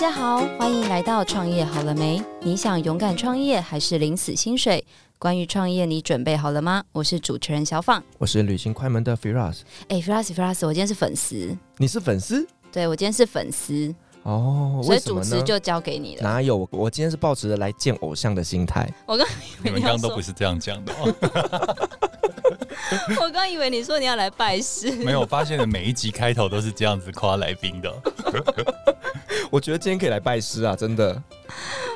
大家好，欢迎来到创业好了没？你想勇敢创业还是领死薪水？关于创业，你准备好了吗？我是主持人小放，我是旅行快门的 Firas。哎，Firas，Firas，我今天是粉丝。你是粉丝？对，我今天是粉丝。哦，所以主持就交给你了。哪有？我今天是抱持着来见偶像的心态。我刚你们刚刚都不是这样讲的哦。我刚以为你说你要来拜师，没有，我发现的每一集开头都是这样子夸来宾的。我觉得今天可以来拜师啊，真的。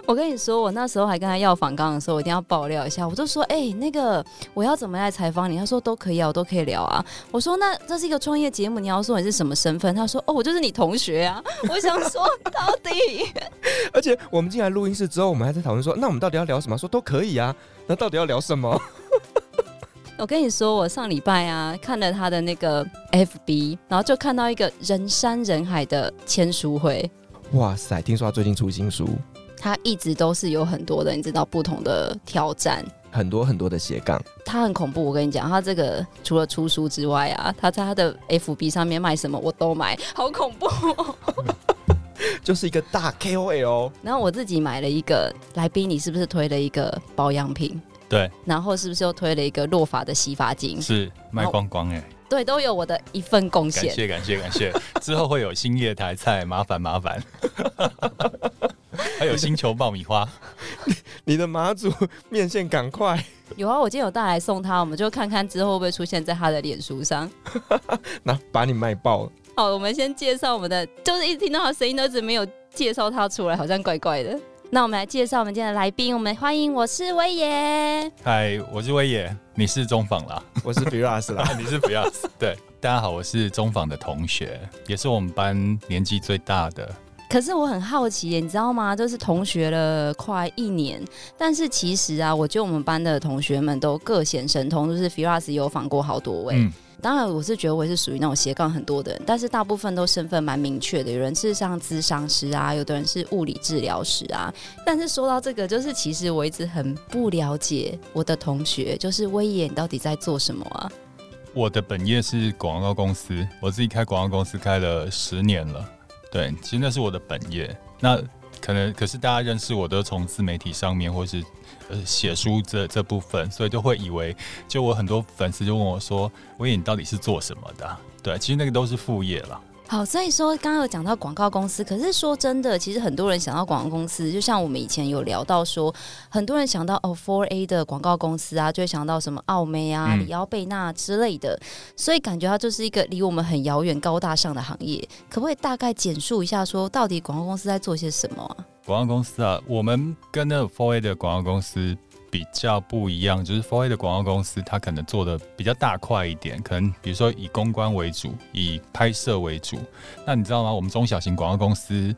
我跟你说，我那时候还跟他要访纲的时候，我一定要爆料一下。我就说，哎、欸，那个我要怎么来采访你？他说都可以啊，我都可以聊啊。我说那这是一个创业节目，你要说你是什么身份？他说哦，我就是你同学啊。我想说到底，而且我们进来录音室之后，我们还在讨论说，那我们到底要聊什么？说都可以啊，那到底要聊什么？我跟你说，我上礼拜啊看了他的那个 FB，然后就看到一个人山人海的签书会。哇塞，听说他最近出新书。他一直都是有很多的，你知道不同的挑战，很多很多的斜杠。他很恐怖，我跟你讲，他这个除了出书之外啊，他在他的 FB 上面卖什么我都买，好恐怖喔。就是一个大 KOL。然后我自己买了一个来宾，你是不是推了一个保养品？对，然后是不是又推了一个落法的洗发精？是卖光光哎，对，都有我的一份贡献。感谢感谢感谢，之后会有新业台菜，麻烦麻烦。还有星球爆米花，你的马祖面线赶快有啊！我今天有带来送他，我们就看看之后会不会出现在他的脸书上。那把你卖爆了。好，我们先介绍我们的，就是一直听到他声音，都一直没有介绍他出来，好像怪怪的。那我们来介绍我们今天的来宾，我们欢迎，我是威爷。嗨，我是威爷，你是中访啦，我是 Firas 啦，你是 Firas。对，大家好，我是中访的同学，也是我们班年纪最大的。可是我很好奇，你知道吗？就是同学了快一年，但是其实啊，我觉得我们班的同学们都各显神通，就是 Firas 有访过好多位。嗯当然，我是觉得我也是属于那种斜杠很多的人，但是大部分都身份蛮明确的。有人是像咨商师啊，有的人是物理治疗师啊。但是说到这个，就是其实我一直很不了解我的同学，就是威爷，你到底在做什么啊？我的本业是广告公司，我自己开广告公司开了十年了。对，其实那是我的本业。那可能可是大家认识我都从自媒体上面，或是呃写书这这部分，所以就会以为，就我很多粉丝就问我说：“威爷，你到底是做什么的？”对，其实那个都是副业了。好，所以说刚刚有讲到广告公司，可是说真的，其实很多人想到广告公司，就像我们以前有聊到说，很多人想到哦，Four A 的广告公司啊，就会想到什么奥美啊、里奥贝纳之类的，嗯，所以感觉它就是一个离我们很遥远、高大上的行业。可不可以大概简述一下，说到底广告公司在做些什么啊？广告公司啊，我们跟那个 Four A 的广告公司。比较不一样，就是 f o r A 的广告公司，它可能做的比较大块一点，可能比如说以公关为主，以拍摄为主。那你知道吗？我们中小型广告公司，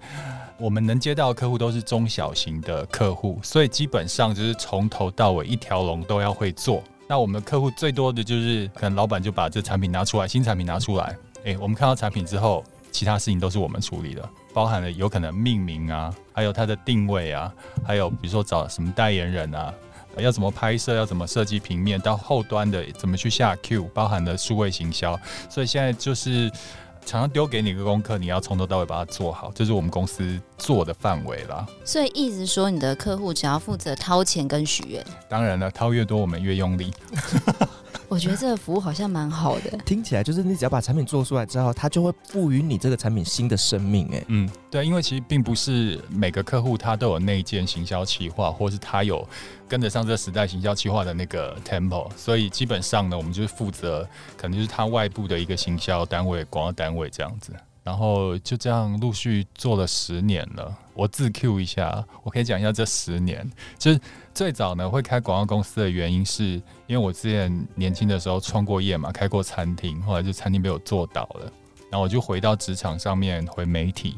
我们能接到的客户都是中小型的客户，所以基本上就是从头到尾一条龙都要会做。那我们的客户最多的就是，可能老板就把这产品拿出来，新产品拿出来，诶，我们看到产品之后，其他事情都是我们处理的，包含了有可能命名啊，还有它的定位啊，还有比如说找什么代言人啊。要怎么拍摄？要怎么设计平面？到后端的怎么去下 Q，包含了数位行销。所以现在就是常常丢给你一个功课，你要从头到尾把它做好，这是我们公司做的范围啦。所以意思说，你的客户只要负责掏钱跟许愿。当然了，掏越多，我们越用力。我觉得这个服务好像蛮好的，听起来就是你只要把产品做出来之后，它就会赋予你这个产品新的生命。哎，嗯，对，因为其实并不是每个客户他都有内建行销企划，或是他有跟得上这个时代行销企划的那个 tempo，所以基本上呢，我们就是负责可能就是他外部的一个行销单位、广告单位这样子。然后就这样陆续做了十年了。我自 Q 一下，我可以讲一下这十年。就是最早呢会开广告公司的原因，是因为我之前年轻的时候创过业嘛，开过餐厅，后来就餐厅被我做倒了，然后我就回到职场上面回媒体。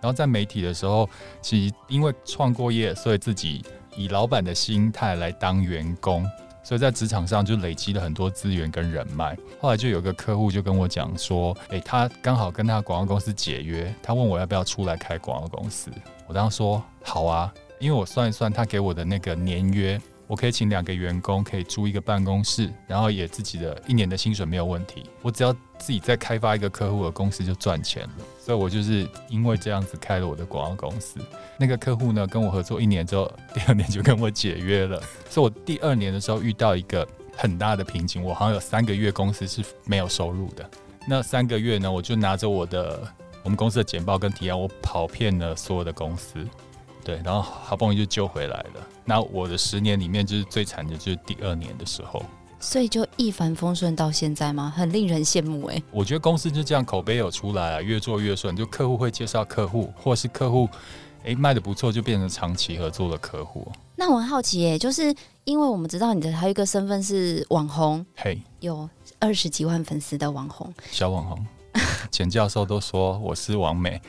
然后在媒体的时候，其实因为创过业，所以自己以老板的心态来当员工。所以在职场上就累积了很多资源跟人脉。后来就有个客户就跟我讲说，诶、他刚好跟他广告公司解约，他问我要不要出来开广告公司。我当时说好啊，因为我算一算，他给我的那个年约我可以请两个员工，可以租一个办公室，然后也自己的一年的薪水没有问题。我只要自己再开发一个客户的公司就赚钱了。所以我就是因为这样子开了我的广告公司。那个客户呢，跟我合作一年之后，第二年就跟我解约了。所以我第二年的时候遇到一个很大的瓶颈，我好像有三个月公司是没有收入的。那三个月呢，我就拿着我的我们公司的简报跟提案，我跑遍了所有的公司。对，然后好不容易就救回来了。那我的十年里面，就是最惨的，就是第二年的时候。所以就一帆风顺到现在吗？很令人羡慕哎。我觉得公司就这样，口碑有出来啊，越做越顺。就客户会介绍客户，或是客户哎卖的不错，就变成长期合作的客户。那我很好奇哎，就是因为我们知道你的还有一个身份是网红，嘿，有二十几万粉丝的网红，小网红。简教授都说我是王美，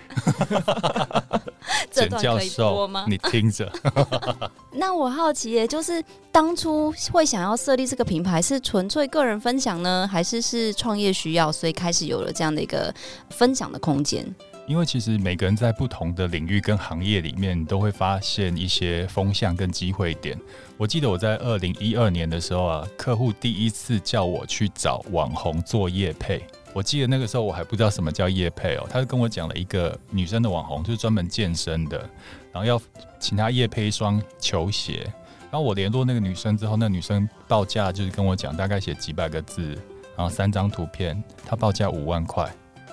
简教授？你听着。那我好奇耶，就是当初会想要设立这个品牌，是纯粹个人分享呢，还是是创业需要，所以开始有了这样的一个分享的空间？因为其实每个人在不同的领域跟行业里面，都会发现一些风向跟机会点。我记得我在二零一二年的时候啊，客户第一次叫我去找网红做业配。我记得那个时候我还不知道什么叫业配哦，他就跟我讲了一个女生的网红，就是专门健身的，然后要请她业配一双球鞋。然后我联络那个女生之后，那女生报价就是跟我讲，大概写几百个字，然后三张图片，她报价五万块。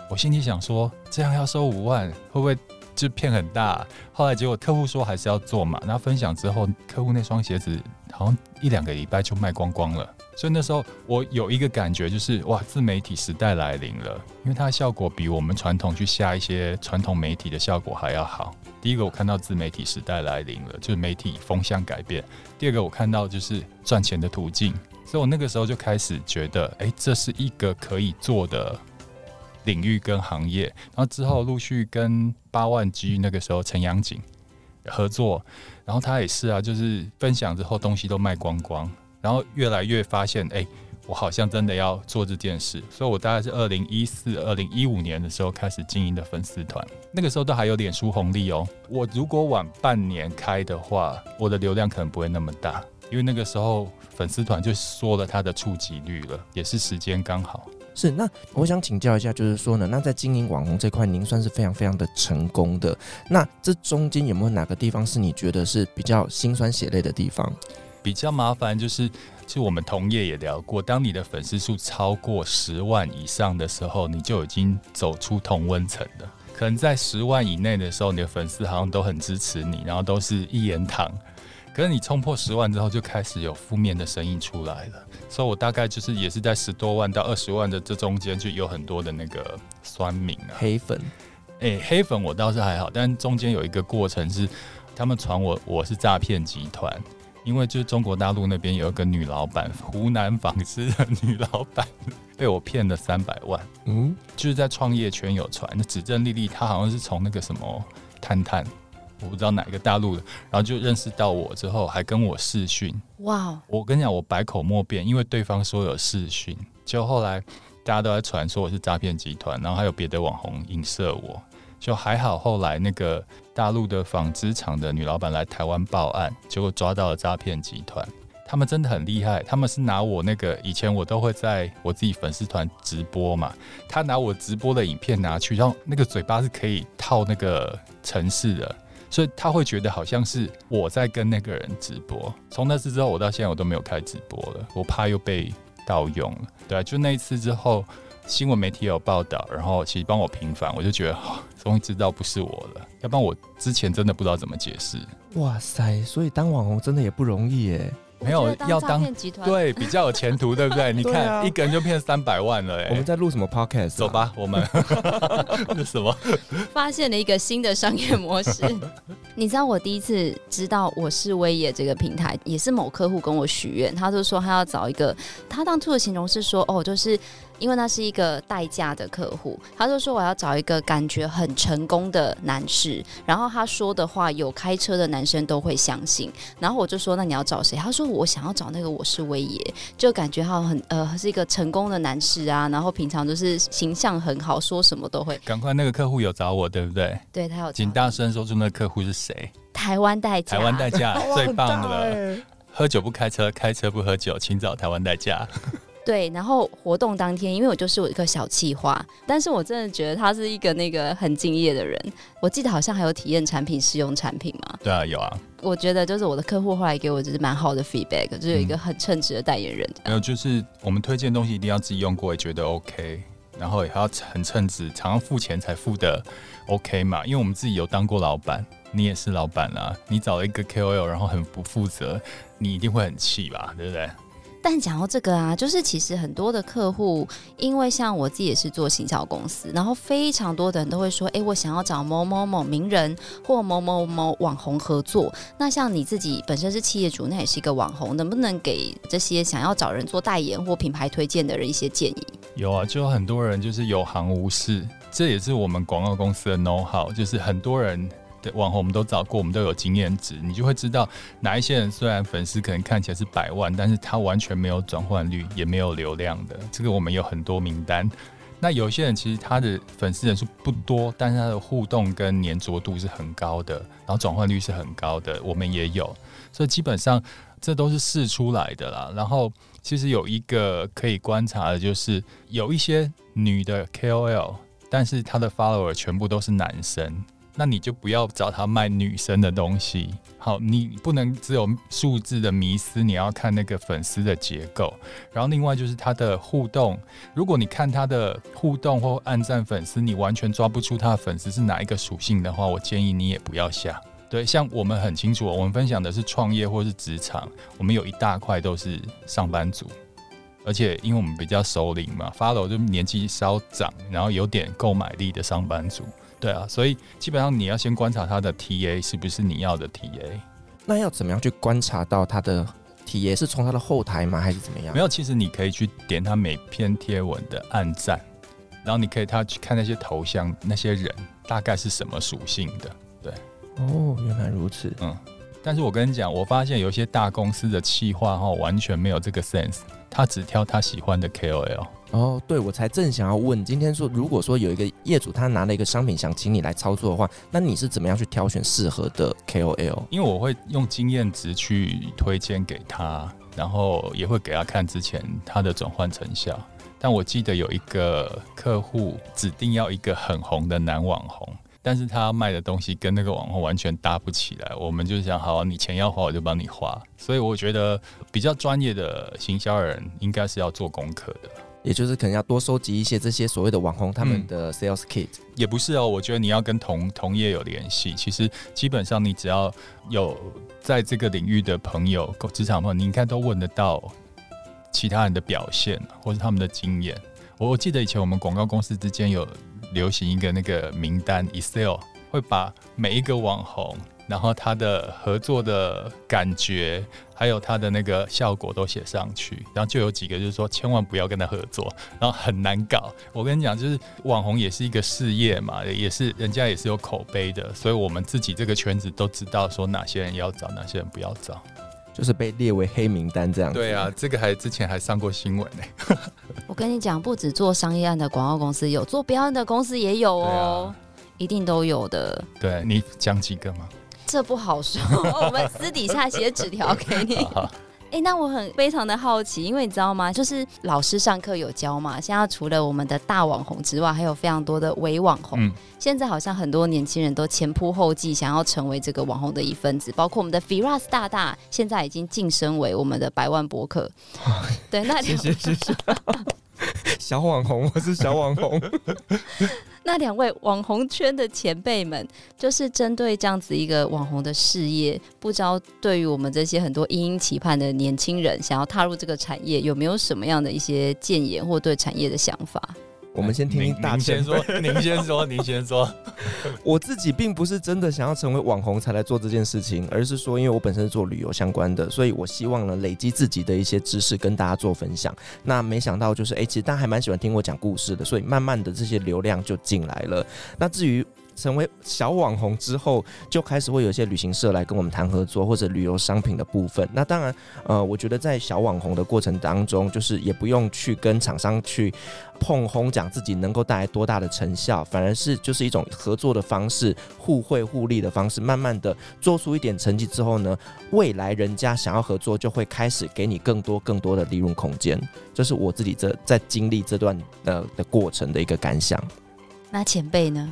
我心里想说，这样要收五万，会不会就骗很大？后来结果客户说还是要做嘛，那分享之后，客户那双鞋子好像一两个礼拜就卖光光了。所以那时候我有一个感觉，就是哇，自媒体时代来临了，因为它的效果比我们传统去下一些传统媒体的效果还要好。第一个我看到自媒体时代来临了，就是媒体风向改变；第二个我看到就是赚钱的途径，所以我那个时候就开始觉得，哎，这是一个可以做的领域跟行业。然后之后陆续跟八万 G 那个时候陈阳景合作，然后他也是啊，就是分享之后东西都卖光光。然后越来越发现，哎，我好像真的要做这件事，所以我大概是二零一四、二零一五年的时候开始经营的粉丝团，那个时候都还有脸书红利哦。我如果晚半年开的话，我的流量可能不会那么大，因为那个时候粉丝团就说了它的触及率了，也是时间刚好。是，那我想请教一下，就是说呢，那在经营网红这块，您算是非常非常的成功的，那这中间有没有哪个地方是你觉得是比较心酸血泪的地方？比较麻烦就是，其实我们同业也聊过，当你的粉丝数超过十万以上的时候，你就已经走出同温层了。可能在十万以内的时候，你的粉丝好像都很支持你，然后都是一言堂。可是你冲破十万之后，就开始有负面的声音出来了。所以我大概就是也是在十多万到二十万的这中间，就有很多的那个酸民啊，黑粉。哎、欸，黑粉我倒是还好，但中间有一个过程是，他们传我我是诈骗集团。因为就是中国大陆那边有一个女老板，湖南纺织的女老板被我骗了三百万。嗯，就是在创业圈有传，那指证丽丽她好像是从那个什么探探，我不知道哪一个大陆的，然后就认识到我之后，还跟我视讯。哇！我跟你讲，我百口莫辩，因为对方说有视讯，就后来大家都在传说我是诈骗集团，然后还有别的网红影射我。就还好，后来那个大陆的纺织厂的女老板来台湾报案，结果抓到了诈骗集团。他们真的很厉害，他们是拿我那个以前我都会在我自己粉丝团直播嘛，他拿我直播的影片拿去，然后那个嘴巴是可以套那个城市的，所以他会觉得好像是我在跟那个人直播。从那次之后，我到现在我都没有开直播了，我怕又被盗用了。对啊，就那一次之后。新闻媒体有报道，然后其实帮我平反，我就觉得终于知道不是我了，要不然我之前真的不知道怎么解释。哇塞，所以当网红真的也不容易耶。没有要当对比较有前途，对不对？你看、啊、一个人就骗三百万了，哎，我们在录什么 podcast？、啊、走吧，我们 是什么？发现了一个新的商业模式。你知道我第一次知道我是威野这个平台，也是某客户跟我许愿，他就说他要找一个，他当初的形容是说，哦，就是。因为那是一个代驾的客户，他就说我要找一个感觉很成功的男士，然后他说的话有开车的男生都会相信。然后我就说那你要找谁？他说我想要找那个我是威爷，就感觉他很呃是一个成功的男士啊，然后平常就是形象很好，说什么都会。赶快那个客户有找我对不对？对他有，请大声说出那个客户是谁？台湾代驾，台湾代驾最棒了。喝酒不开车，开车不喝酒，请找台湾代驾。对，然后活动当天，因为我就是我一个小企划，但是我真的觉得他是一个那个很敬业的人。我记得好像还有体验产品、试用产品嘛。对啊，有啊。我觉得就是我的客户后来给我就是蛮好的 feedback，就是有一个很称职的代言人。没有，就是我们推荐东西一定要自己用过，也觉得 OK，然后也要很称职，常常付钱才付的 OK 嘛。因为我们自己有当过老板，你也是老板啊，你找了一个 KOL，然后很不负责，你一定会很气吧，对不对？但讲到这个啊，就是其实很多的客户，因为像我自己也是做行销公司，然后非常多的人都会说，哎，我想要找某某某名人或某某某网红合作。那像你自己本身是企业主，那也是一个网红，能不能给这些想要找人做代言或品牌推荐的人一些建议？有啊，就很多人就是有行无市，这也是我们广告公司的 know how，就是很多人。网红我们都找过，我们都有经验值，你就会知道哪一些人虽然粉丝可能看起来是百万，但是他完全没有转换率，也没有流量的。这个我们有很多名单。那有些人其实他的粉丝人数不多，但是他的互动跟粘着度是很高的，然后转换率是很高的，我们也有。所以基本上这都是试出来的啦。然后其实有一个可以观察的就是，有一些女的 KOL，但是她的 follower 全部都是男生。那你就不要找他卖女生的东西。好，你不能只有数字的迷思，你要看那个粉丝的结构。然后另外就是他的互动，如果你看他的互动或暗赞粉丝，你完全抓不出他的粉丝是哪一个属性的话，我建议你也不要下。对，像我们很清楚，我们分享的是创业或是职场，我们有一大块都是上班族，而且因为我们比较熟龄嘛，follow 就年纪稍长，然后有点购买力的上班族。对啊，所以基本上你要先观察他的 TA 是不是你要的 TA。那要怎么样去观察到他的 TA？是从他的后台吗？还是怎么样？没有，其实你可以去点他每篇贴文的按赞，然后你可以他去看那些头像，那些人大概是什么属性的。对，哦，原来如此。嗯，但是我跟你讲，我发现有一些大公司的企划哈，完全没有这个 sense，他只挑他喜欢的 KOL。哦，对，我才正想要问，今天说，如果说有一个业主他拿了一个商品想请你来操作的话，那你是怎么样去挑选适合的 KOL？因为我会用经验值去推荐给他，然后也会给他看之前他的转换成效。但我记得有一个客户指定要一个很红的男网红，但是他卖的东西跟那个网红完全搭不起来。我们就想，好，你钱要花我就帮你花。所以我觉得比较专业的行销人应该是要做功课的。也就是可能要多收集一些这些所谓的网红他们的 sales kit，嗯，也不是哦。我觉得你要跟同同业有联系。其实基本上你只要有在这个领域的朋友、职场朋友，你应该都问得到其他人的表现或是他们的经验。我记得以前我们广告公司之间有流行一个那个名单 Excel，会把每一个网红。然后他的合作的感觉，还有他的那个效果都写上去，然后就有几个就是说千万不要跟他合作，然后很难搞。我跟你讲，就是网红也是一个事业嘛，也是人家也是有口碑的，所以我们自己这个圈子都知道说哪些人要找，哪些人不要找，就是被列为黑名单这样子。对啊，这个还之前还上过新闻呢。我跟你讲，不止做商业案的广告公司有，做标案的公司也有哦，啊、一定都有的。对，你讲几个吗？这不好说，我们私底下写纸条给你。哎、欸，那我很非常的好奇，因为你知道吗？就是老师上课有教嘛，现在除了我们的大网红之外，还有非常多的微网红。嗯、现在好像很多年轻人都前仆后继，想要成为这个网红的一份子，包括我们的 Firas 大大，现在已经晋升为我们的百万博客。对，那谢谢谢谢。小网红，我是小网红。那两位网红圈的前辈们，就是针对这样子一个网红的事业，不知道对于我们这些很多殷殷期盼的年轻人，想要踏入这个产业，有没有什么样的一些建言或对产业的想法？我们先听听大先说，您先说，您先说。我自己并不是真的想要成为网红才来做这件事情，而是说，因为我本身是做旅游相关的，所以我希望呢累积自己的一些知识跟大家做分享。那没想到就是，哎、欸，其实大家还蛮喜欢听我讲故事的，所以慢慢的这些流量就进来了。那至于成为小网红之后，就开始会有一些旅行社来跟我们谈合作，或者旅游商品的部分。那当然，呃，我觉得在小网红的过程当中，就是也不用去跟厂商去碰轰，讲自己能够带来多大的成效，反而是就是一种合作的方式，互惠互利的方式，慢慢的做出一点成绩之后呢，未来人家想要合作，就会开始给你更多更多的利润空间。这是我自己这在经历这段呃的过程的一个感想。那前辈呢？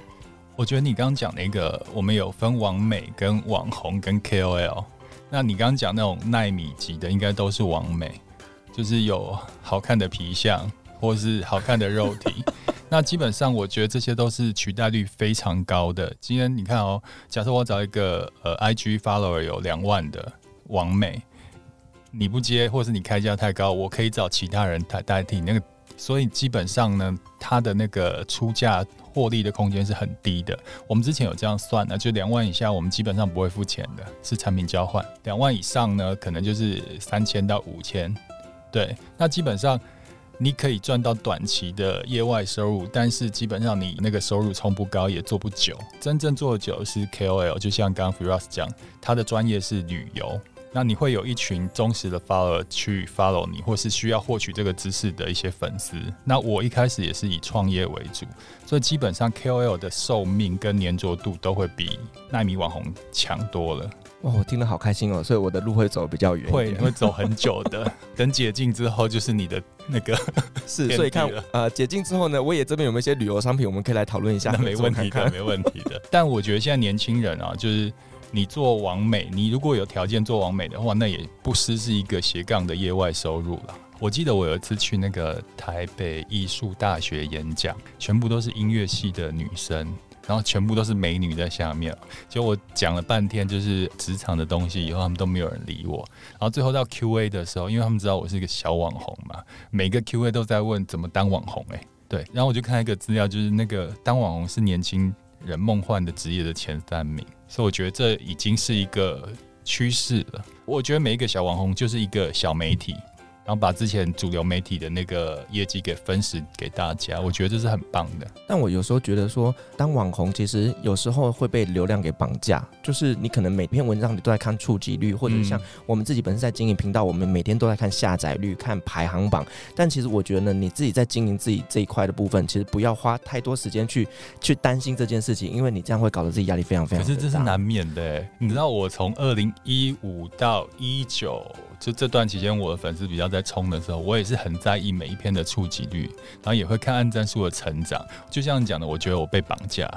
我觉得你刚刚讲那个，我们有分网美、跟网红、跟 KOL。那你刚刚讲那种奈米级的，应该都是网美，就是有好看的皮相或是好看的肉体。那基本上，我觉得这些都是取代率非常高的。今天你看哦，假设我找一个呃 IG follower 有两万的网美，你不接，或是你开价太高，我可以找其他人代代替那个。所以基本上呢，它的那个出价获利的空间是很低的。我们之前有这样算的，就两万以下，我们基本上不会付钱的，是产品交换。两万以上呢，可能就是三千到五千。对，那基本上你可以赚到短期的业外收入，但是基本上你那个收入冲不高，也做不久。真正做久是 KOL，就像刚刚 Firas 讲，他的专业是旅游。那你会有一群忠实的 follower 去 follow 你，或是需要获取这个知识的一些粉丝。那我一开始也是以创业为主，所以基本上 KOL 的寿命跟粘着度都会比奈米网红强多了。哇，我听得好开心哦！所以我的路会走比较远，会会走很久的。等解禁之后，就是你的那个 是。所以看呃解禁之后呢，我也这边有没有一些旅游商品，我们可以来讨论一下。那没问题的，没问题的。但我觉得现在年轻人啊，就是。你做网美，你如果有条件做网美的话，那也不失是一个斜杠的业外收入了。我记得我有一次去那个台北艺术大学演讲，全部都是音乐系的女生，然后全部都是美女在下面。就我讲了半天就是职场的东西，以后他们都没有人理我。然后最后到 Q&A 的时候，因为他们知道我是一个小网红嘛，每个 Q&A 都在问怎么当网红。哎，对，然后我就看一个资料，就是那个当网红是年轻人梦幻的职业的前三名。所以我觉得这已经是一个趋势了。我觉得每一个小网红就是一个小媒体。然后把之前主流媒体的那个业绩给分食给大家，我觉得这是很棒的。但我有时候觉得说，当网红其实有时候会被流量给绑架，就是你可能每篇文章你都在看触及率，或者像我们自己本身在经营频道，我们每天都在看下载率、看排行榜。但其实我觉得呢，你自己在经营自己这一块的部分，其实不要花太多时间去去担心这件事情，因为你这样会搞得自己压力非常非常大。可是这是难免的，你知道我从二零一五到一九。就这段期间，我的粉丝比较在冲的时候，我也是很在意每一篇的触及率，然后也会看按赞数的成长。就像你讲的，我觉得我被绑架，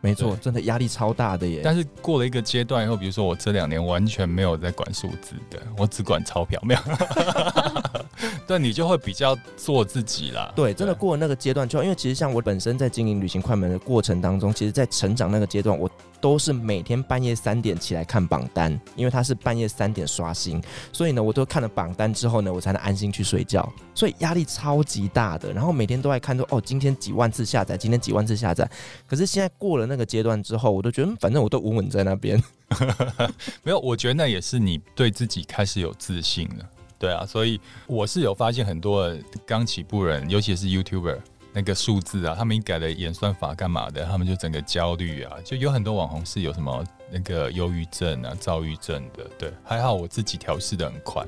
没错，真的压力超大的耶。但是过了一个阶段以后，比如说我这两年完全没有在管数字的，我只管钞票，没有。对，你就会比较做自己啦。对，真的过了那个阶段，之后因为其实像我本身在经营旅行快门的过程当中，其实，在成长那个阶段，我都是每天半夜三点起来看榜单，因为它是半夜三点刷新，所以呢，我都看了榜单之后呢，我才能安心去睡觉，所以压力超级大的。然后每天都在看说，哦，今天几万次下载，今天几万次下载。可是现在过了那个阶段之后，我都觉得，反正我都稳稳在那边。没有，我觉得那也是你对自己开始有自信了。对啊，所以我是有发现很多刚起步人，尤其是 YouTuber 那个数字啊，他们一改了演算法干嘛的，他们就整个焦虑啊，就有很多网红是有什么那个忧郁症啊、躁郁症的。对，还好我自己调试的很快，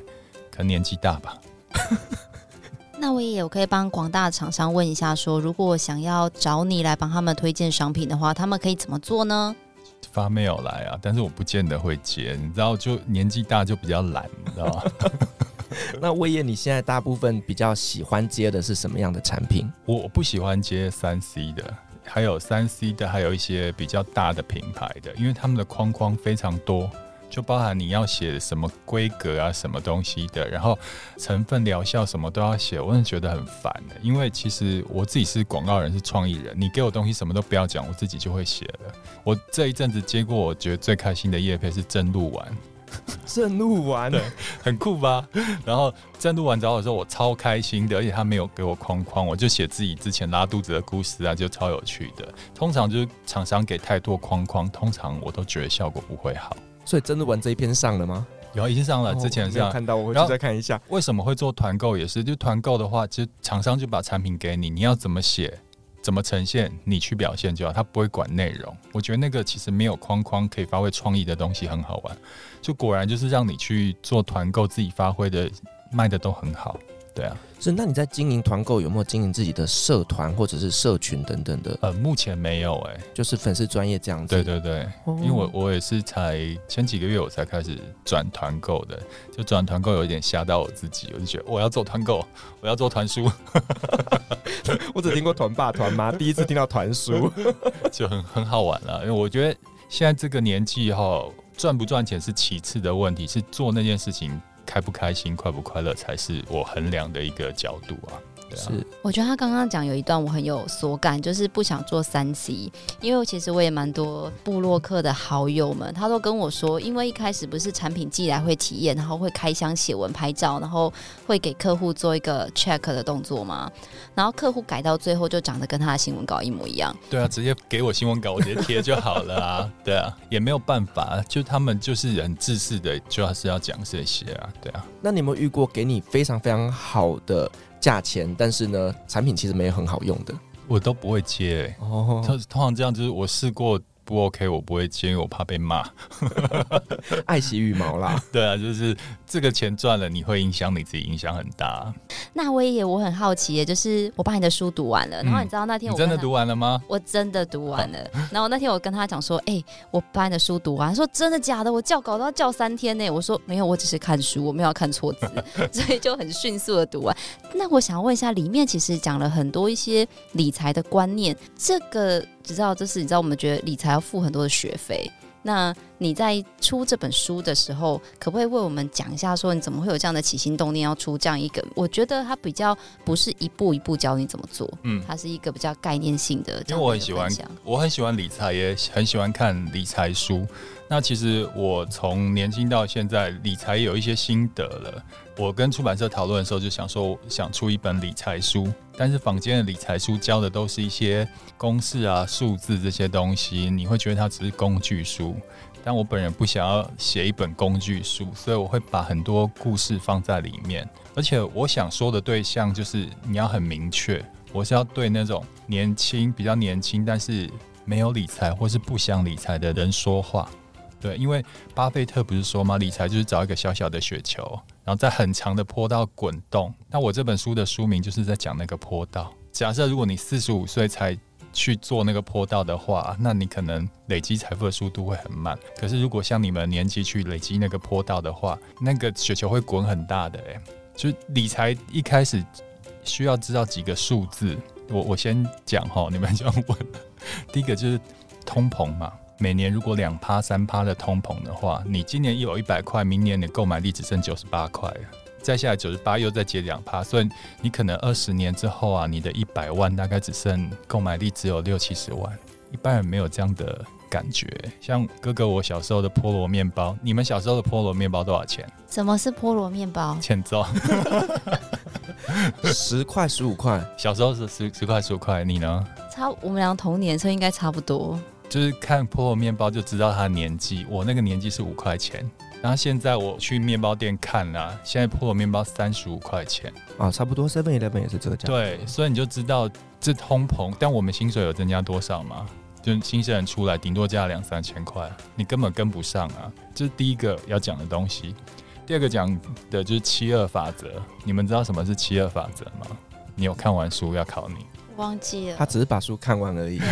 可能年纪大吧。那我也有可以帮广大厂商问一下说，说如果想要找你来帮他们推荐商品的话，他们可以怎么做呢？发 mail 来啊，但是我不见得会接，你知道，就年纪大就比较懒，你知道吗？那魏燕，你现在大部分比较喜欢接的是什么样的产品？我不喜欢接三 C 的，还有三 C 的，还有一些比较大的品牌的，因为他们的框框非常多，就包含你要写什么规格啊，什么东西的，然后成分疗效什么都要写，我真的觉得很烦的。因为其实我自己是广告人，是创意人，你给我东西什么都不要讲，我自己就会写了。我这一阵子接过，我觉得最开心的业配是真露丸。正录完，对，很酷吧？然后正录完找我的时候，我超开心的，而且他没有给我框框，我就写自己之前拉肚子的故事啊，就超有趣的。通常就是厂商给太多框框，通常我都觉得效果不会好。所以正录完这一篇上了吗？有，已经上了。之前是、哦、看到，我回去再看一下。为什么会做团购？也是，就团购的话，其实厂商就把产品给你，你要怎么写？怎么呈现，你去表现就好，他不会管内容。我觉得那个其实没有框框可以发挥创意的东西很好玩，就果然就是让你去做团购，自己发挥的卖的都很好。对啊，是。那你在经营团购有没有经营自己的社团或者是社群等等的？呃，目前没有哎、欸，就是粉丝专业这样子。对对对，哦、因为我我也是才前几个月我才开始转团购的，就转团购有一点吓到我自己，我就觉得我要做团购，我要做团书。我只听过团爸团妈，第一次听到团书，就很很好玩了。因为我觉得现在这个年纪哈，赚不赚钱是其次的问题，是做那件事情。开不开心、快不快乐，才是我衡量的一个角度啊。对啊，是，我觉得他刚刚讲有一段我很有所感，就是不想做三 C，因为其实我也蛮多部落客的好友们，他都跟我说，因为一开始不是产品寄来会体验，然后会开箱、写文、拍照，然后会给客户做一个 check 的动作嘛，然后客户改到最后就长得跟他的新闻稿一模一样。对啊，直接给我新闻稿，我直接贴就好了啊。对啊，也没有办法，就他们就是很自私的，就要是要讲这些啊。对啊，那你有没有遇过给你非常非常好的？价钱，但是呢，产品其实没有很好用的，我都不会接、欸。哦，通通常这样，就是我试过。不 OK，我不会接，因为我怕被骂。爱惜羽毛啦，对啊，就是这个钱赚了，你会影响你自己，影响很大。那我也我很好奇耶，就是我把你的书读完了，然后你知道那天我真的读完了吗？我真的读完了。然后那天我跟他讲说，哎、欸，我把你的书读完，他说真的假的？我校稿都要校三天呢。我说没有，我只是看书，我没有看错字，所以就很迅速的读完。那我想问一下，里面其实讲了很多一些理财的观念，这个。知道，这是你知道，我们觉得理财要付很多的学费。那你在出这本书的时候，可不可以为我们讲一下，说你怎么会有这样的起心动念要出这样一个？我觉得它比较不是一步一步教你怎么做，嗯，它是一个比较概念性的。因为我很喜欢，我很喜欢理财，也很喜欢看理财书。那其实我从年轻到现在，理财有一些心得了。我跟出版社讨论的时候，就想说想出一本理财书，但是坊间的理财书教的都是一些公式啊、数字这些东西，你会觉得它只是工具书。但我本人不想要写一本工具书，所以我会把很多故事放在里面。而且我想说的对象就是你要很明确，我是要对那种年轻、比较年轻，但是没有理财或是不想理财的人说话。对，因为巴菲特不是说吗？理财就是找一个小小的雪球，然后在很长的坡道滚动。那我这本书的书名就是在讲那个坡道。假设如果你四十五岁才去做那个坡道的话，那你可能累积财富的速度会很慢。可是如果像你们年纪去累积那个坡道的话，那个雪球会滚很大的。哎，就理财一开始需要知道几个数字。我我先讲哈，你们就要问。第一个就是通膨嘛。每年如果两趴三趴的通膨的话，你今年有一百块，明年你购买力只剩九十八块，再下来九十八又再减两趴，所以你可能二十年之后啊，你的一百万大概只剩购买力只有六七十万。一般人没有这样的感觉。像哥哥我小时候的菠萝面包，你们小时候的菠萝面包多少钱？什么是菠萝面包？欠揍，十块十五块。小时候是十十块十五块，你呢？差我们俩同年，所以应该差不多。就是看菠萝面包就知道他的年纪，我那个年纪是五块钱，然后现在我去面包店看了，现在菠萝面包三十五块钱啊，差不多 Seven Eleven 也是这个价。对，所以你就知道这通膨，但我们薪水有增加多少吗？就新鲜人出来顶多加两三千块，你根本跟不上啊！这是第一个要讲的东西。第二个讲的就是七二法则，你们知道什么是七二法则吗？你有看完书要考你？忘记了，他只是把书看完而已。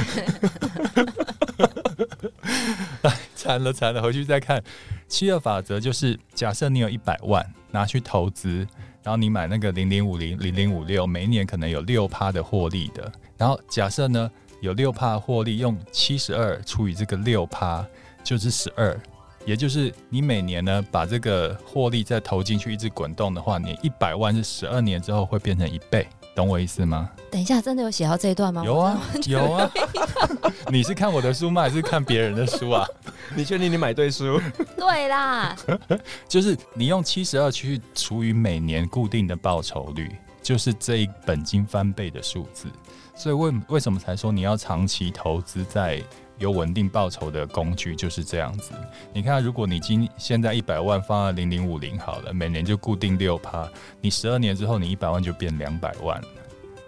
哎，惨了惨了，回去再看。七二法则就是，假设你有一百万拿去投资，然后你买那个零零五零零零五六，每一年可能有六趴的获利的。然后假设呢，有六趴获利，用七十二除以这个六趴，就是十二。也就是你每年呢，把这个获利再投进去，一直滚动的话，你一百万是十二年之后会变成一倍。懂我意思吗？等一下，真的有写到这一段吗？有啊，有啊。你是看我的书吗？还是看别人的书啊？你确定你买对书？对啦，就是你用七十二去除以每年固定的报酬率，就是这一本金翻倍的数字。所以为为什么才说你要长期投资在有稳定报酬的工具，就是这样子。你看，如果你今现在一百万放在零零五零好了，每年就固定六趴，你十二年之后，你一百万就变两百万。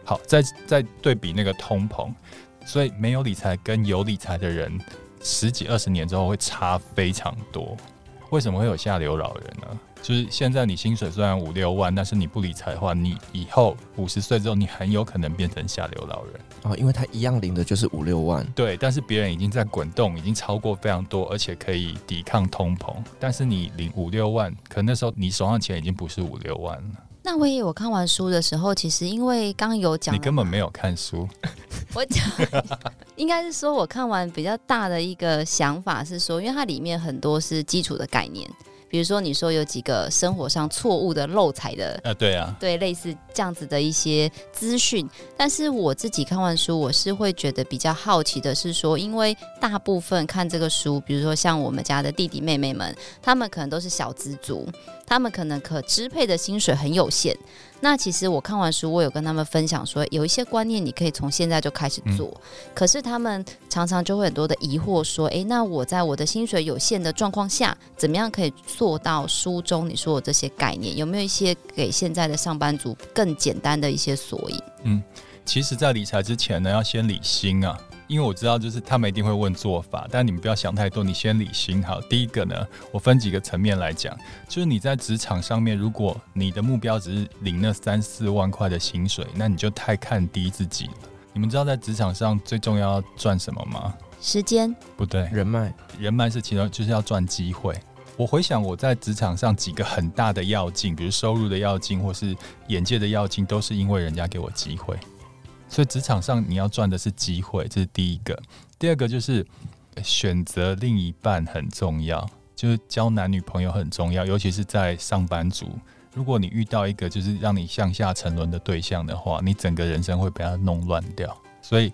好，再再对比那个通膨，所以没有理财跟有理财的人，十几二十年之后会差非常多。为什么会有下流老人呢？就是现在你薪水虽然五六万，但是你不理财的话，你以后五十岁之后，你很有可能变成下流老人哦，因为他一样领的就是五六万。对，但是别人已经在滚动，已经超过非常多，而且可以抵抗通膨。但是你领五六万，可那时候你手上钱已经不是五六万了。那我也我看完书的时候，其实因为刚刚有讲，你根本没有看书。我讲应该是说，我看完比较大的一个想法是说，因为它里面很多是基础的概念。比如说，你说有几个生活上错误的漏财的，啊，对啊，对，类似这样子的一些资讯。但是我自己看完书，我是会觉得比较好奇的是说，因为大部分看这个书，比如说像我们家的弟弟妹妹们，他们可能都是小资族，他们可能可支配的薪水很有限。那其实我看完书，我有跟他们分享说，有一些观念你可以从现在就开始做。嗯、可是他们常常就会很多的疑惑，说：“诶，那我在我的薪水有限的状况下，怎么样可以做到书中你说的这些概念？有没有一些给现在的上班族更简单的一些索引？”嗯，其实，在理财之前呢，要先理心啊。因为我知道，就是他们一定会问做法，但你们不要想太多，你先理心好。第一个呢，我分几个层面来讲，就是你在职场上面，如果你的目标只是领那三四万块的薪水，那你就太看低自己了。你们知道在职场上最重要要赚什么吗？时间？不对，人脉。人脉是其中，就是要赚机会。我回想我在职场上几个很大的要进，比如收入的要进，或是眼界的要进，都是因为人家给我机会。所以职场上你要赚的是机会，这是第一个。第二个就是选择另一半很重要，就是交男女朋友很重要，尤其是在上班族。如果你遇到一个就是让你向下沉沦的对象的话，你整个人生会被他弄乱掉。所以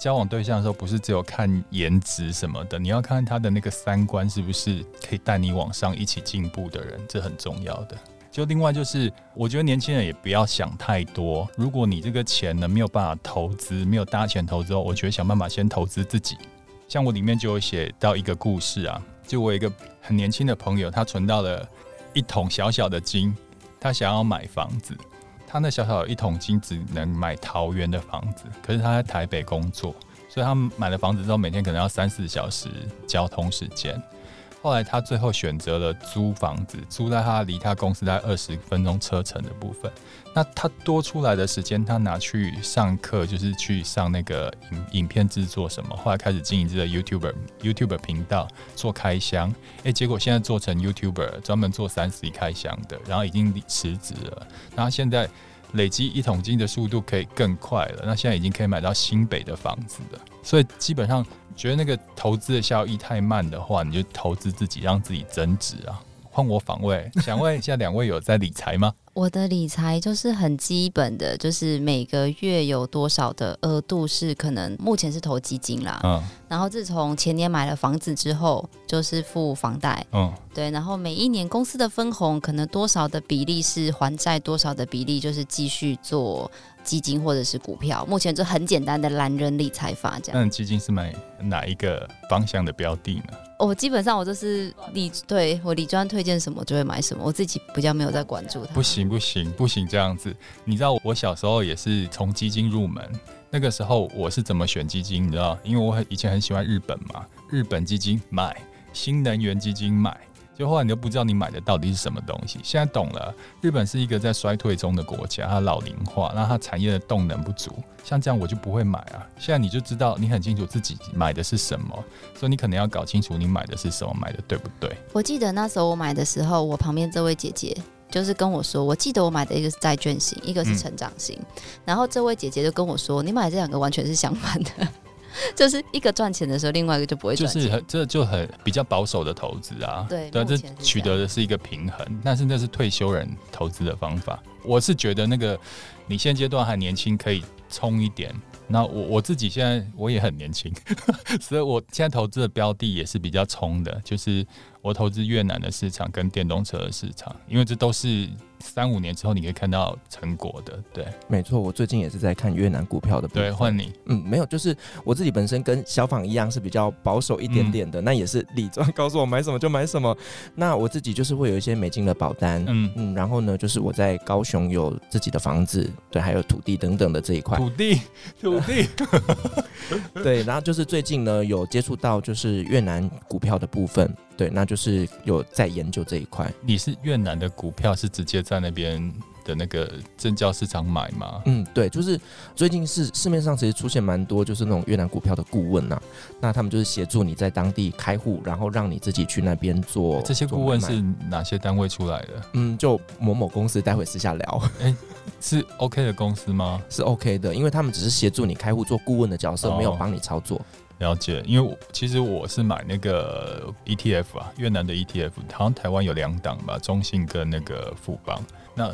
交往对象的时候，不是只有看颜值什么的，你要看他的那个三观是不是可以带你往上一起进步的人，这很重要的。就另外就是，我觉得年轻人也不要想太多。如果你这个钱呢没有办法投资，没有大钱投资后，我觉得想办法先投资自己。像我里面就有写到一个故事啊，就我有一个很年轻的朋友，他存到了一桶小小的金，他想要买房子。他那小小的一桶金只能买桃园的房子，可是他在台北工作，所以他买了房子之后，每天可能要三四小时交通时间。后来他最后选择了租房子，租在他离他公司在二十分钟车程的部分。那他多出来的时间，他拿去上课，就是去上那个影影片制作什么。后来开始经营这个 youtuberyoutube 频道，做开箱。诶，结果现在做成 YouTuber，专门做三 C 开箱的，然后已经辞职了。然后现在累积一桶金的速度可以更快了。那现在已经可以买到新北的房子了。所以基本上。觉得那个投资的效益太慢的话，你就投资自己，让自己增值啊。换我访问，想问一下两位有在理财吗？我的理财就是很基本的，就是每个月有多少的额度是可能目前是投基金啦。嗯。然后自从前年买了房子之后，就是付房贷。嗯。对，然后每一年公司的分红可能多少的比例是还债，多少的比例就是继续做基金或者是股票。目前就很简单的懒人理财法这样。那基金是买哪一个方向的标的呢？我基本上我就是理对我理专推荐什么就会买什么，我自己比较没有在关注它。不行不行不行这样子，你知道我小时候也是从基金入门，那个时候我是怎么选基金？你知道，因为我很以前很喜欢日本嘛，日本基金买，新能源基金买。就后来你都不知道你买的到底是什么东西，现在懂了。日本是一个在衰退中的国家，它老龄化，那它产业的动能不足，像这样我就不会买啊。现在你就知道，你很清楚自己买的是什么，所以你可能要搞清楚你买的是什么，买的对不对？我记得那时候我买的时候，我旁边这位姐姐就是跟我说，我记得我买的一个是债券型，一个是成长型，嗯、然后这位姐姐就跟我说，你买这两个完全是相反的。就是一个赚钱的时候，另外一个就不会赚钱。就是很这就很比较保守的投资啊。对，对，这取得的是一个平衡，但是那是退休人投资的方法。我是觉得那个你现阶段还年轻，可以冲一点。那我我自己现在我也很年轻，所以我现在投资的标的也是比较冲的，就是。我投资越南的市场跟电动车的市场，因为这都是。三五年之后你可以看到成果的，对，没错。我最近也是在看越南股票的。对，换你。嗯，没有，就是我自己本身跟小访一样是比较保守一点点的，嗯、那也是李庄告诉我买什么就买什么。那我自己就是会有一些美金的保单，嗯嗯，然后呢，就是我在高雄有自己的房子，对，还有土地等等的这一块。土地，土地，对。然后就是最近呢，有接触到就是越南股票的部分。对，那就是有在研究这一块。你是越南的股票是直接在那边的那个证交市场买吗？嗯，对，就是最近是市面上其实出现蛮多，就是那种越南股票的顾问呐、啊。那他们就是协助你在当地开户，然后让你自己去那边做。这些顾问是哪些单位出来的？嗯，就某某公司，待会私下聊。哎，是 OK 的公司吗？是 OK 的，因为他们只是协助你开户做顾问的角色，哦、没有帮你操作。了解，因为其实我是买那个 ETF 啊，越南的 ETF，好像台湾有两档吧，中信跟那个富邦。那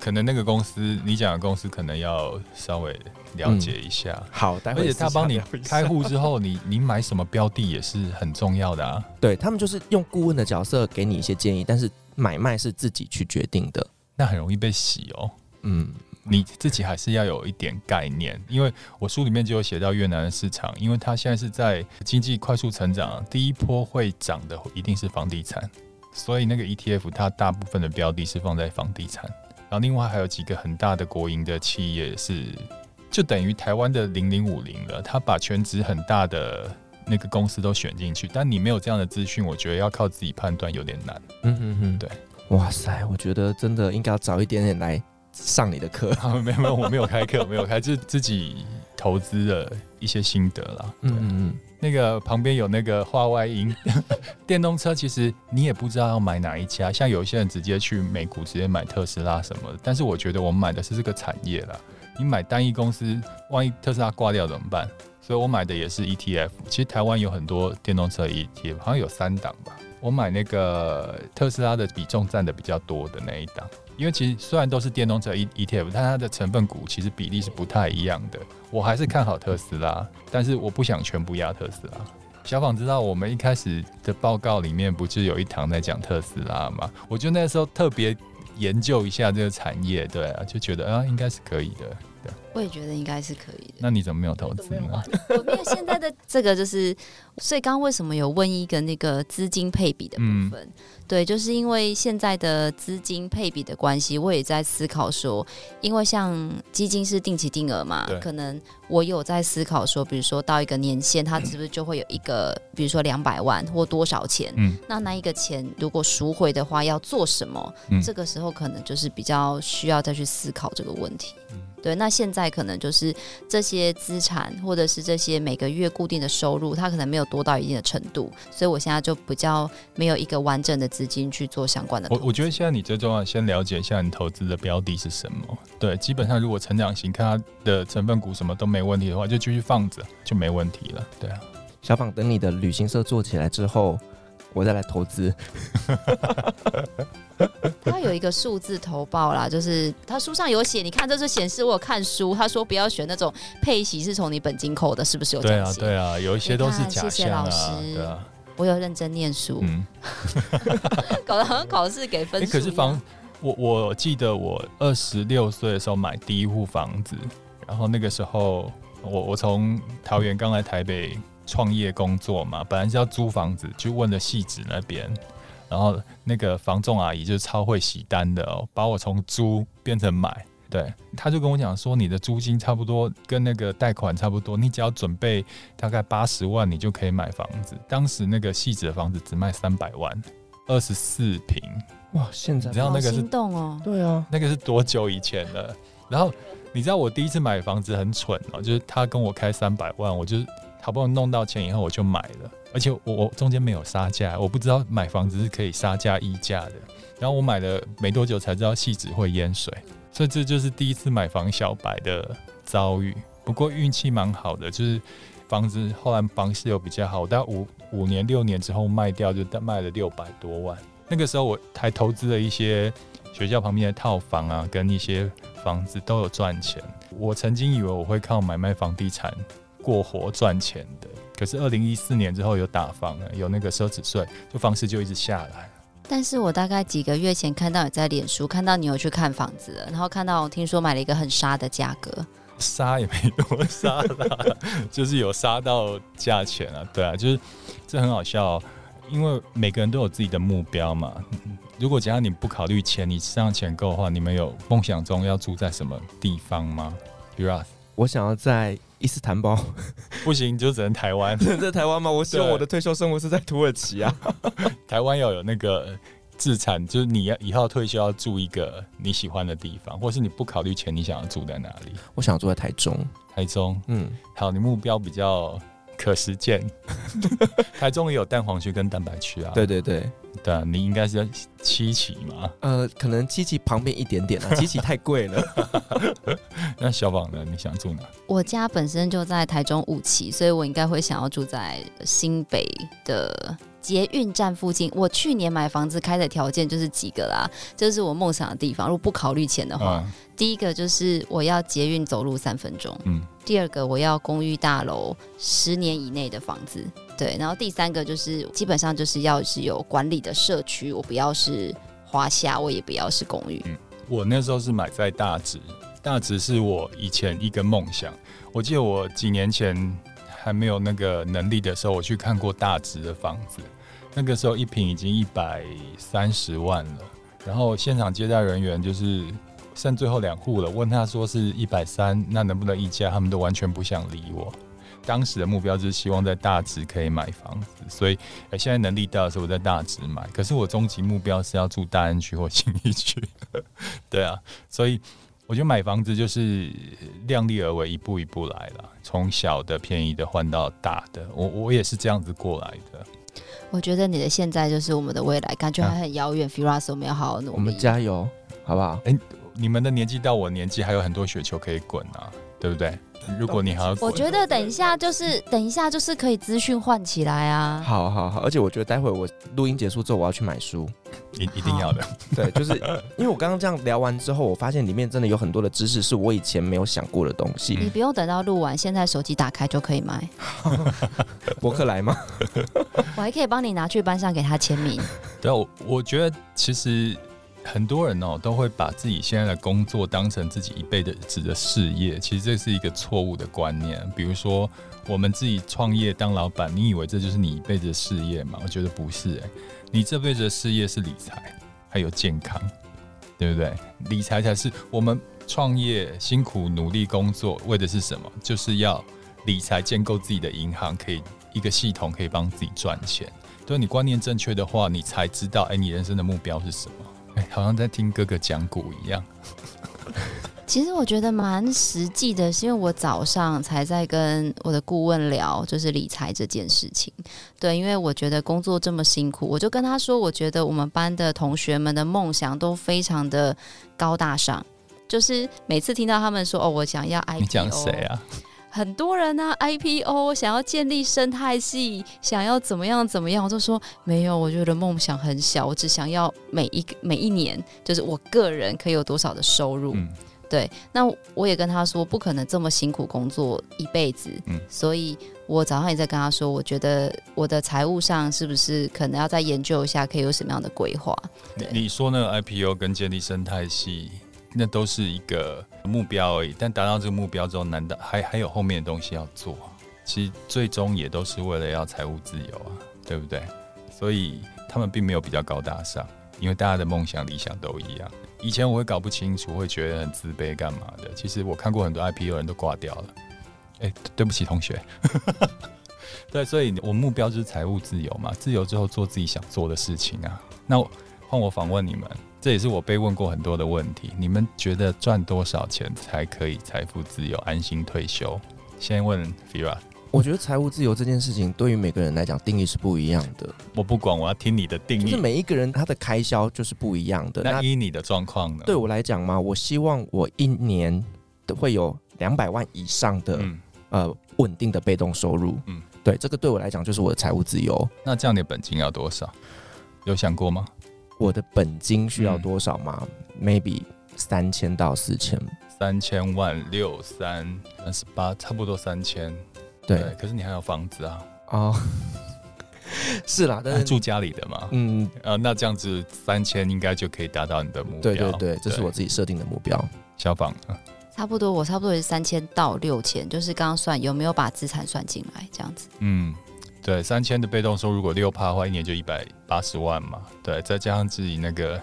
可能那个公司，你讲的公司可能要稍微了解一下。嗯、好，待会而且他帮你开户之后，你你买什么标的也是很重要的啊。对，他们就是用顾问的角色给你一些建议，但是买卖是自己去决定的。那很容易被洗哦。嗯。你自己还是要有一点概念，因为我书里面就有写到越南的市场，因为它现在是在经济快速成长，第一波会涨的一定是房地产，所以那个 ETF 它大部分的标的是放在房地产，然后另外还有几个很大的国营的企业是，就等于台湾的零零五零了，它把全职很大的那个公司都选进去，但你没有这样的资讯，我觉得要靠自己判断有点难。嗯嗯嗯，对，哇塞，我觉得真的应该要早一点点来。上你的课？啊，没有没有，我没有开课，没有开，就自己投资的一些心得啦。对，嗯嗯，那个旁边有那个话外音，电动车其实你也不知道要买哪一家，像有些人直接去美股直接买特斯拉什么的，但是我觉得我们买的是这个产业啦。你买单一公司，万一特斯拉挂掉怎么办？所以我买的也是 ETF。其实台湾有很多电动车 ETF，好像有三档吧。我买那个特斯拉的比重占的比较多的那一档。因为其实虽然都是电动车 E ETF，但它的成分股其实比例是不太一样的。我还是看好特斯拉，但是我不想全部压特斯拉。小访知道我们一开始的报告里面不是有一堂在讲特斯拉吗？我就那时候特别研究一下这个产业，对啊，就觉得啊应该是可以的。对，我也觉得应该是可以的。那你怎么没有投资呢？我没有现在的这个就是，所以刚刚为什么有问一个那个资金配比的部分？嗯对，就是因为现在的资金配比的关系，我也在思考说，因为像基金是定期定额嘛，可能我有在思考说，比如说到一个年限，它是不是就会有一个，比如说两百万或多少钱？嗯，那那一个钱如果赎回的话，要做什么？嗯，这个时候可能就是比较需要再去思考这个问题。嗯。对，那现在可能就是这些资产，或者是这些每个月固定的收入，它可能没有多到一定的程度，所以我现在就比较没有一个完整的资金去做相关的。我我觉得现在你最重要先了解一下你投资的标的是什么。对，基本上如果成长型，看它的成分股什么都没问题的话，就继续放着就没问题了。对啊，小访，等你的旅行社做起来之后，我再来投资。他有一个数字投报啦，就是他书上有写，你看这是显示我有看书，他说不要选那种配息是从你本金扣的，是不是有这样写？对啊，对啊，有一些都是假象啊。谢谢老师，对啊，我有认真念书，嗯、搞得好像考试给分数、欸。可是房，我我记得我二十六岁的时候买第一户房子，然后那个时候我我从桃园刚来台北创业工作嘛，本来是要租房子，去问了戏子那边。然后那个房仲阿姨就是超会洗单的哦，把我从租变成买，对，他就跟我讲说，你的租金差不多跟那个贷款差不多，你只要准备大概八十万，你就可以买房子。当时那个戏子的房子只卖三百万，二十四平，哇！现在你知道那个是动哦，对啊，那个是多久以前了？然后你知道我第一次买房子很蠢哦，就是他跟我开三百万，我就好不容易弄到钱以后我就买了。而且我我中间没有杀价，我不知道买房子是可以杀价议价的。然后我买了没多久才知道戏子会淹水，所以这就是第一次买房小白的遭遇。不过运气蛮好的，就是房子后来房市又比较好，到五五年六年之后卖掉就卖了六百多万。那个时候我还投资了一些学校旁边的套房啊，跟一些房子都有赚钱。我曾经以为我会靠买卖房地产过活赚钱的。可是二零一四年之后有打房了，有那个奢侈税，就房市就一直下来。但是我大概几个月前看到你在脸书，看到你有去看房子了，然后看到我听说买了一个很杀的价格，杀也没多杀啦，就是有杀到价钱啊，对啊，就是这很好笑喔，因为每个人都有自己的目标嘛。如果假如你不考虑钱，你身上钱够的话，你们有梦想中要住在什么地方吗？比如啊，我想要在伊斯坦堡，不行就只能台湾，在台湾吗？我希望我的退休生活是在土耳其啊。台湾要有那个自产，就是你要以后退休要住一个你喜欢的地方，或是你不考虑钱，你想要住在哪里？我想要住在台中。台中，嗯，好，你目标比较可实践。台中也有蛋黄区跟蛋白区啊。对对对。对啊，你应该是在七期嘛？呃，可能七期旁边一点点啊，七期太贵了。那小宝呢？你想住哪？我家本身就在台中五期，所以我应该会想要住在新北的捷运站附近。我去年买房子开的条件就是几个啦，这、就是我梦想的地方。如果不考虑钱的话，嗯、第一个就是我要捷运走路三分钟。嗯。第二个我要公寓大楼十年以内的房子。对，然后第三个就是基本上就是要是有管理的社区，我不要是华夏，我也不要是公寓。嗯，我那时候是买在大直，大直是我以前一个梦想。我记得我几年前还没有那个能力的时候，我去看过大直的房子，那个时候一瓶已经一百三十万了。然后现场接待人员就是剩最后两户了，问他说是一百三，那能不能议价？他们都完全不想理我。当时的目标就是希望在大直可以买房子，所以现在能力到的时候我在大直买。可是我终极目标是要住大安区或信义区，对啊，所以我觉得买房子就是量力而为，一步一步来了，从小的便宜的换到大的。我我也是这样子过来的。我觉得你的现在就是我们的未来，感觉还很遥远。Firas，我们要好好努力，我们加油，好不好？哎、欸，你们的年纪到我年纪，还有很多雪球可以滚啊，对不对？如果你还要，我觉得等一下就是等一下就是可以资讯换起来啊。好好好，而且我觉得待会我录音结束之后，我要去买书，一一定要的。对，就是因为我刚刚这样聊完之后，我发现里面真的有很多的知识是我以前没有想过的东西。你不用等到录完，现在手机打开就可以买。博客来吗？我还可以帮你拿去班上给他签名。对，我我觉得其实。很多人哦都会把自己现在的工作当成自己一辈子的事业，其实这是一个错误的观念。比如说，我们自己创业当老板，你以为这就是你一辈子的事业吗？我觉得不是诶，你这辈子的事业是理财，还有健康，对不对？理财才是我们创业辛苦努力工作为的是什么？就是要理财，建构自己的银行，可以一个系统可以帮自己赚钱。对，你观念正确的话，你才知道，哎，你人生的目标是什么？哎，好像在听哥哥讲古一样。其实我觉得蛮实际的，是因为我早上才在跟我的顾问聊，就是理财这件事情。对，因为我觉得工作这么辛苦，我就跟他说，我觉得我们班的同学们的梦想都非常的高大上，就是每次听到他们说“哦，我想要 IPO”，你讲谁啊？很多人呢、啊，IPO 想要建立生态系，想要怎么样怎么样，我就说没有，我觉得梦想很小，我只想要每一个每一年，就是我个人可以有多少的收入。嗯、对，那我也跟他说，不可能这么辛苦工作一辈子。嗯，所以我早上也在跟他说，我觉得我的财务上是不是可能要再研究一下，可以有什么样的规划？你你说那个 IPO 跟建立生态系。那都是一个目标而已，但达到这个目标之后，难道还还有后面的东西要做？其实最终也都是为了要财务自由啊，对不对？所以他们并没有比较高大上，因为大家的梦想理想都一样。以前我会搞不清楚，会觉得很自卑干嘛的。其实我看过很多 IPO 人都挂掉了。哎，对不起同学。对，所以我目标就是财务自由嘛，自由之后做自己想做的事情啊。那换我访问你们。这也是我被问过很多的问题。你们觉得赚多少钱才可以财富自由、安心退休？先问 Firas。我觉得财务自由这件事情对于每个人来讲定义是不一样的。我不管，我要听你的定义。就是每一个人他的开销就是不一样的。那依你的状况呢？对我来讲嘛，我希望我一年都会有两百万以上的、嗯、呃稳定的被动收入。嗯，对，这个对我来讲就是我的财务自由。那这样的本金要多少？有想过吗？我的本金需要多少吗、嗯、？Maybe 三千到四千，三千万六三三十八，差不多三千。对，对，可是你还有房子啊。哦，是啦，但是住家里的嘛。嗯，呃，那这样子三千应该就可以达到你的目标。对对对，这是我自己设定的目标。消防，差不多，我差不多也是三千到六千，就是刚刚算有没有把资产算进来这样子。嗯，对，三千的被动收入如果六趴的话，一年就一百八十万嘛。对，再加上自己那个。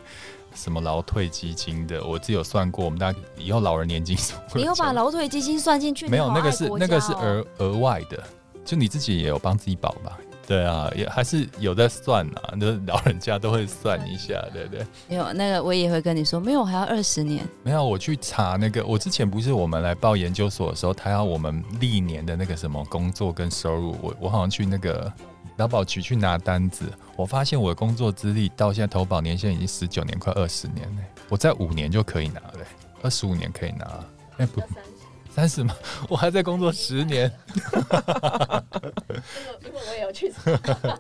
什么劳退基金的，我自己有算过，我们大概以后老人年金。你有把劳退基金算进去？没有，那个是那个是额额外的，就你自己也有帮自己保吧？对啊，也还是有在算啊，那 老人家都会算一下，对不对？没有，那个我也会跟你说，没有，还要二十年。没有，我去查那个，我之前不是我们来报研究所的时候，他要我们历年的那个什么工作跟收入，我我好像去那个。劳保局去拿单子，我发现我的工作资历到现在投保年限已经十九年，快二十年了。我在五年就可以拿了，二十五年可以拿。哎、欸、不，三十吗？我还在工作十年。因为我也有去。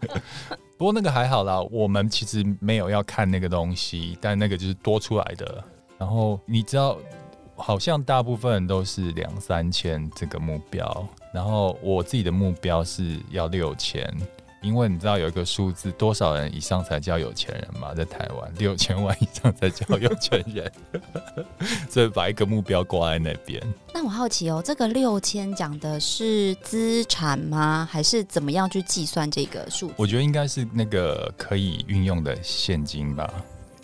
不过那个还好啦，我们其实没有要看那个东西，但那个就是多出来的。然后你知道，好像大部分人都是两三千这个目标，然后我自己的目标是要六千。因为你知道有一个数字，多少人以上才叫有钱人嘛？在台湾，六千万以上才叫有钱人，所以把一个目标挂在那边。那我好奇哦，这个六千讲的是资产吗？还是怎么样去计算这个数？我觉得应该是那个可以运用的现金吧。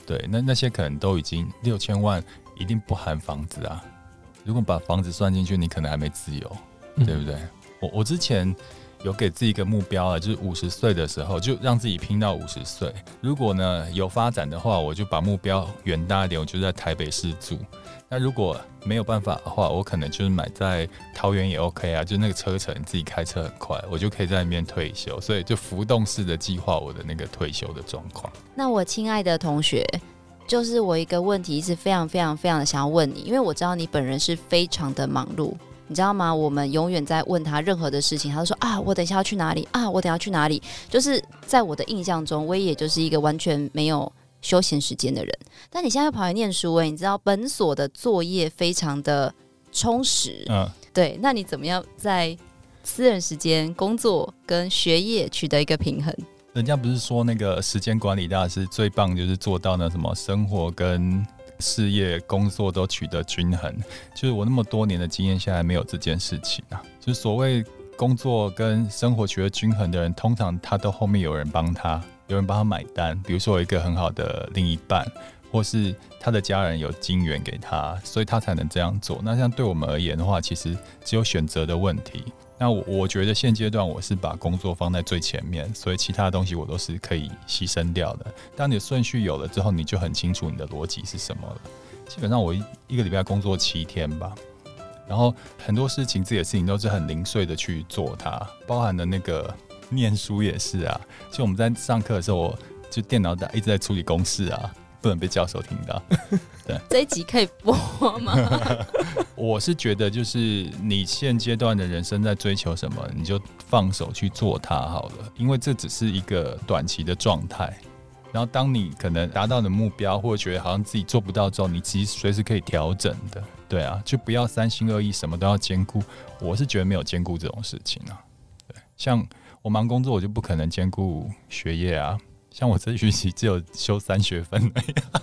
对，那那些可能都已经六千万，一定不含房子啊。如果把房子算进去，你可能还没自由，嗯、对不对？我我之前。有给自己一个目标啊，就是五十岁的时候就让自己拼到五十岁。如果呢有发展的话，我就把目标远大一点，我就在台北市住。那如果没有办法的话，我可能就是买在桃园也 OK 啊，就那个车程自己开车很快，我就可以在那边退休。所以就浮动式的计划我的那个退休的状况。那我亲爱的同学，就是我一个问题是非常非常非常的想要问你，因为我知道你本人是非常的忙碌。你知道吗？我们永远在问他任何的事情，他都说啊，我等一下要去哪里啊，我等一下要去哪里。就是在我的印象中，威也就是一个完全没有休闲时间的人。但你现在又跑来念书，哎，你知道本所的作业非常的充实，嗯，对。那你怎么样在私人时间、工作跟学业取得一个平衡？人家不是说那个时间管理大师最棒就是做到那什么生活跟。事业、工作都取得均衡，就是我那么多年的经验下来，没有这件事情啊。就是所谓工作跟生活取得均衡的人，通常他都后面有人帮他，有人帮他买单。比如说，有一个很好的另一半，或是他的家人有金援给他，所以他才能这样做。那像对我们而言的话，其实只有选择的问题。那我我觉得现阶段我是把工作放在最前面，所以其他的东西我都是可以牺牲掉的。当你的顺序有了之后，你就很清楚你的逻辑是什么了。基本上我一一个礼拜工作七天吧，然后很多事情这些事情都是很零碎的去做它，包含的那个念书也是啊。就我们在上课的时候，我就电脑打一直在处理公式啊。不能被教授听到。对，这一集可以播吗？我是觉得，就是你现阶段的人生在追求什么，你就放手去做它好了，因为这只是一个短期的状态。然后，当你可能达到的目标，或者觉得好像自己做不到之后，你其实随时可以调整的。对啊，就不要三心二意，什么都要兼顾。我是觉得没有兼顾这种事情啊。对，像我忙工作，我就不可能兼顾学业啊。像我这学期只有修三学分，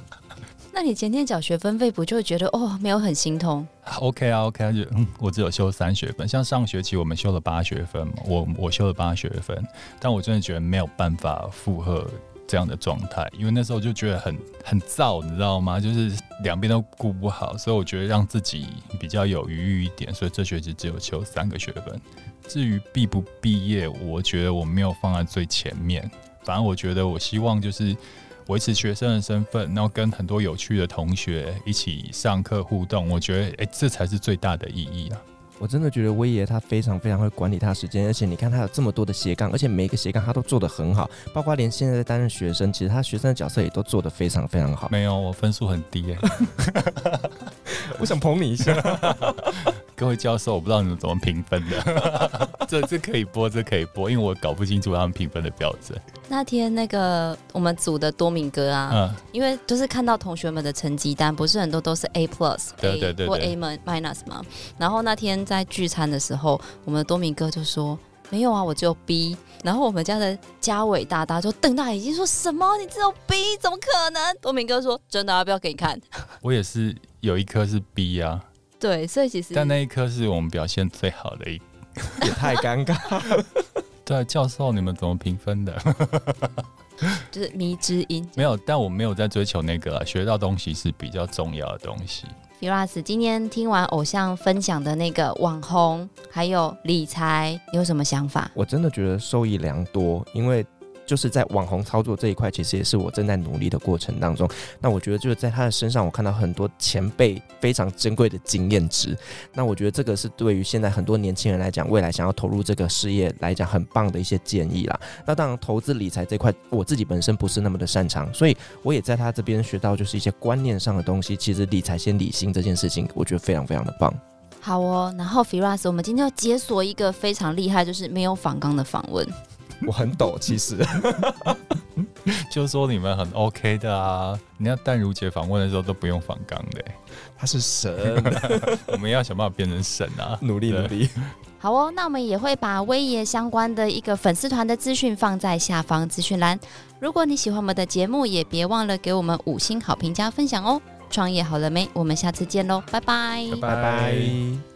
那你前天缴学分费不就会觉得哦，没有很心痛？OK 啊，OK 啊，就嗯，我只有修三学分。像上学期我们修了八学分嘛，我我修了八学分，但我真的觉得没有办法负荷这样的状态，因为那时候就觉得很很燥，你知道吗？就是两边都顾不好，所以我觉得让自己比较有余裕一点，所以这学期只有修三个学分。至于毕不毕业，我觉得我没有放在最前面。反正我觉得，我希望就是维持学生的身份，然后跟很多有趣的同学一起上课互动。我觉得，哎、这才是最大的意义啊！我真的觉得威爷他非常非常会管理他时间，而且你看他有这么多的斜杠，而且每一个斜杠他都做得很好，包括连现在在担任学生，其实他学生的角色也都做得非常非常好。没有，我分数很低耶、欸。我想捧你一下。各位教授，我不知道你们怎么评分的，这这可以播，这可以播，因为我搞不清楚他们评分的标准。那天那个我们组的多明哥啊，嗯，因为就是看到同学们的成绩单，不是很多都是 A plus，对对对，或 A minus 嘛。然后那天在聚餐的时候，我们的多明哥就说：“没有啊，我只有 B。”然后我们家的嘉伟大大就瞪大眼睛说：“什么？你只有 B？怎么可能？”多明哥说：“真的啊，要不要给你看？” 我也是有一颗是 B 啊。对，所以其实但那一颗是我们表现最好的一，也太尴尬了。对，教授，你们怎么评分的？就是迷之音，没有，但我没有在追求那个，学到东西是比较重要的东西。Uras，今天听完偶像分享的那个网红还有理财，你有什么想法？我真的觉得受益良多，因为。就是在网红操作这一块，其实也是我正在努力的过程当中。那我觉得就是在他的身上，我看到很多前辈非常珍贵的经验值。那我觉得这个是对于现在很多年轻人来讲，未来想要投入这个事业来讲，很棒的一些建议啦。那当然，投资理财这块，我自己本身不是那么的擅长，所以我也在他这边学到就是一些观念上的东西。其实理财先理性这件事情，我觉得非常非常的棒。好哦，然后 Firas，我们今天要解锁一个非常厉害，就是没有访纲的访问。我很抖，其实 就说你们很 OK 的啊。你要淡如姐访问的时候都不用访纲的，他是神，我们要想办法变成神啊！努力努力。好哦，那我们也会把威爷相关的一个粉丝团的资讯放在下方资讯栏。如果你喜欢我们的节目，也别忘了给我们五星好评加分享哦。创业好了没？我们下次见喽，拜拜，拜拜。